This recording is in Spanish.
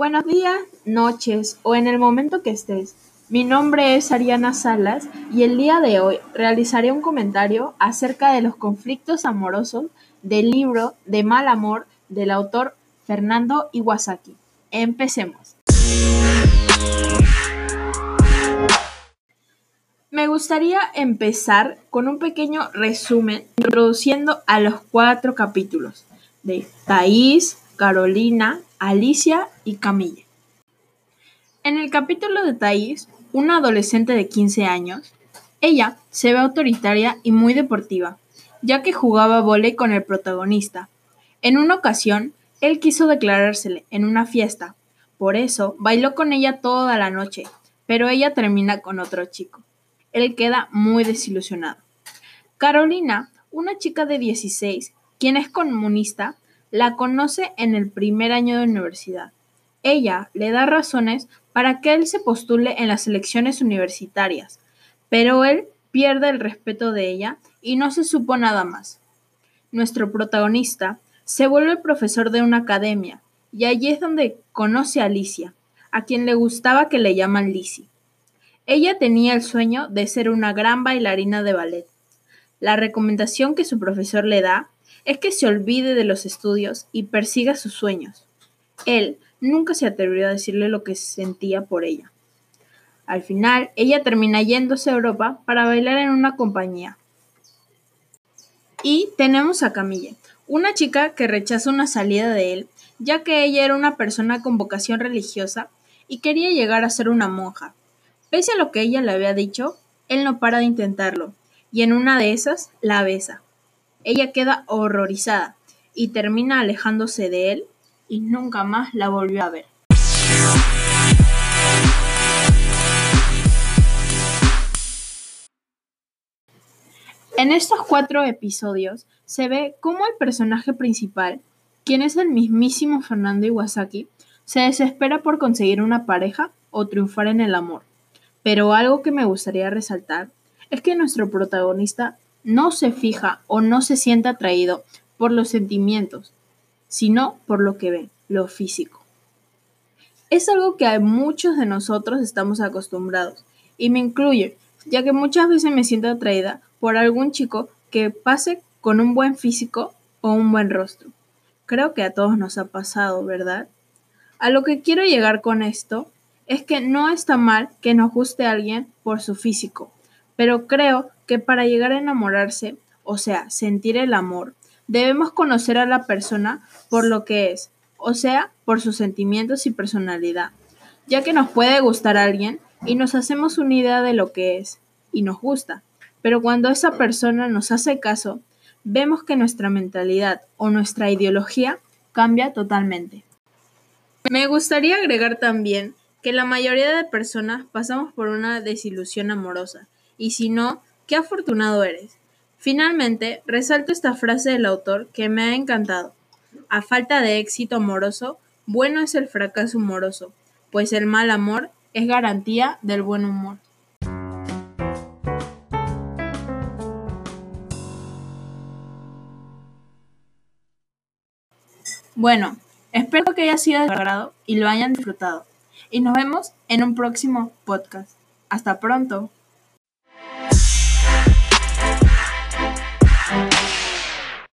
Buenos días, noches o en el momento que estés. Mi nombre es Ariana Salas y el día de hoy realizaré un comentario acerca de los conflictos amorosos del libro De Mal Amor del autor Fernando Iwasaki. Empecemos. Me gustaría empezar con un pequeño resumen introduciendo a los cuatro capítulos de Thais, Carolina, Alicia y Camille. En el capítulo de Thais, una adolescente de 15 años, ella se ve autoritaria y muy deportiva, ya que jugaba vóley con el protagonista. En una ocasión, él quiso declarársele en una fiesta, por eso bailó con ella toda la noche, pero ella termina con otro chico. Él queda muy desilusionado. Carolina, una chica de 16, quien es comunista, la conoce en el primer año de universidad. Ella le da razones para que él se postule en las elecciones universitarias, pero él pierde el respeto de ella y no se supo nada más. Nuestro protagonista se vuelve profesor de una academia y allí es donde conoce a Alicia, a quien le gustaba que le llaman Lizzie. Ella tenía el sueño de ser una gran bailarina de ballet. La recomendación que su profesor le da es que se olvide de los estudios y persiga sus sueños. Él nunca se atrevió a decirle lo que sentía por ella. Al final, ella termina yéndose a Europa para bailar en una compañía. Y tenemos a Camille, una chica que rechaza una salida de él, ya que ella era una persona con vocación religiosa y quería llegar a ser una monja. Pese a lo que ella le había dicho, él no para de intentarlo, y en una de esas la besa. Ella queda horrorizada y termina alejándose de él y nunca más la volvió a ver. En estos cuatro episodios se ve cómo el personaje principal, quien es el mismísimo Fernando Iwasaki, se desespera por conseguir una pareja o triunfar en el amor. Pero algo que me gustaría resaltar es que nuestro protagonista no se fija o no se siente atraído por los sentimientos, sino por lo que ve, lo físico. Es algo que muchos de nosotros estamos acostumbrados, y me incluye, ya que muchas veces me siento atraída por algún chico que pase con un buen físico o un buen rostro. Creo que a todos nos ha pasado, ¿verdad? A lo que quiero llegar con esto es que no está mal que nos guste alguien por su físico, pero creo que para llegar a enamorarse, o sea, sentir el amor, debemos conocer a la persona por lo que es, o sea, por sus sentimientos y personalidad, ya que nos puede gustar alguien y nos hacemos una idea de lo que es, y nos gusta, pero cuando esa persona nos hace caso, vemos que nuestra mentalidad o nuestra ideología cambia totalmente. Me gustaría agregar también que la mayoría de personas pasamos por una desilusión amorosa, y si no, qué afortunado eres. Finalmente, resalto esta frase del autor que me ha encantado. A falta de éxito amoroso, bueno es el fracaso humoroso, pues el mal amor es garantía del buen humor. Bueno, espero que haya sido de agrado y lo hayan disfrutado. Y nos vemos en un próximo podcast. Hasta pronto.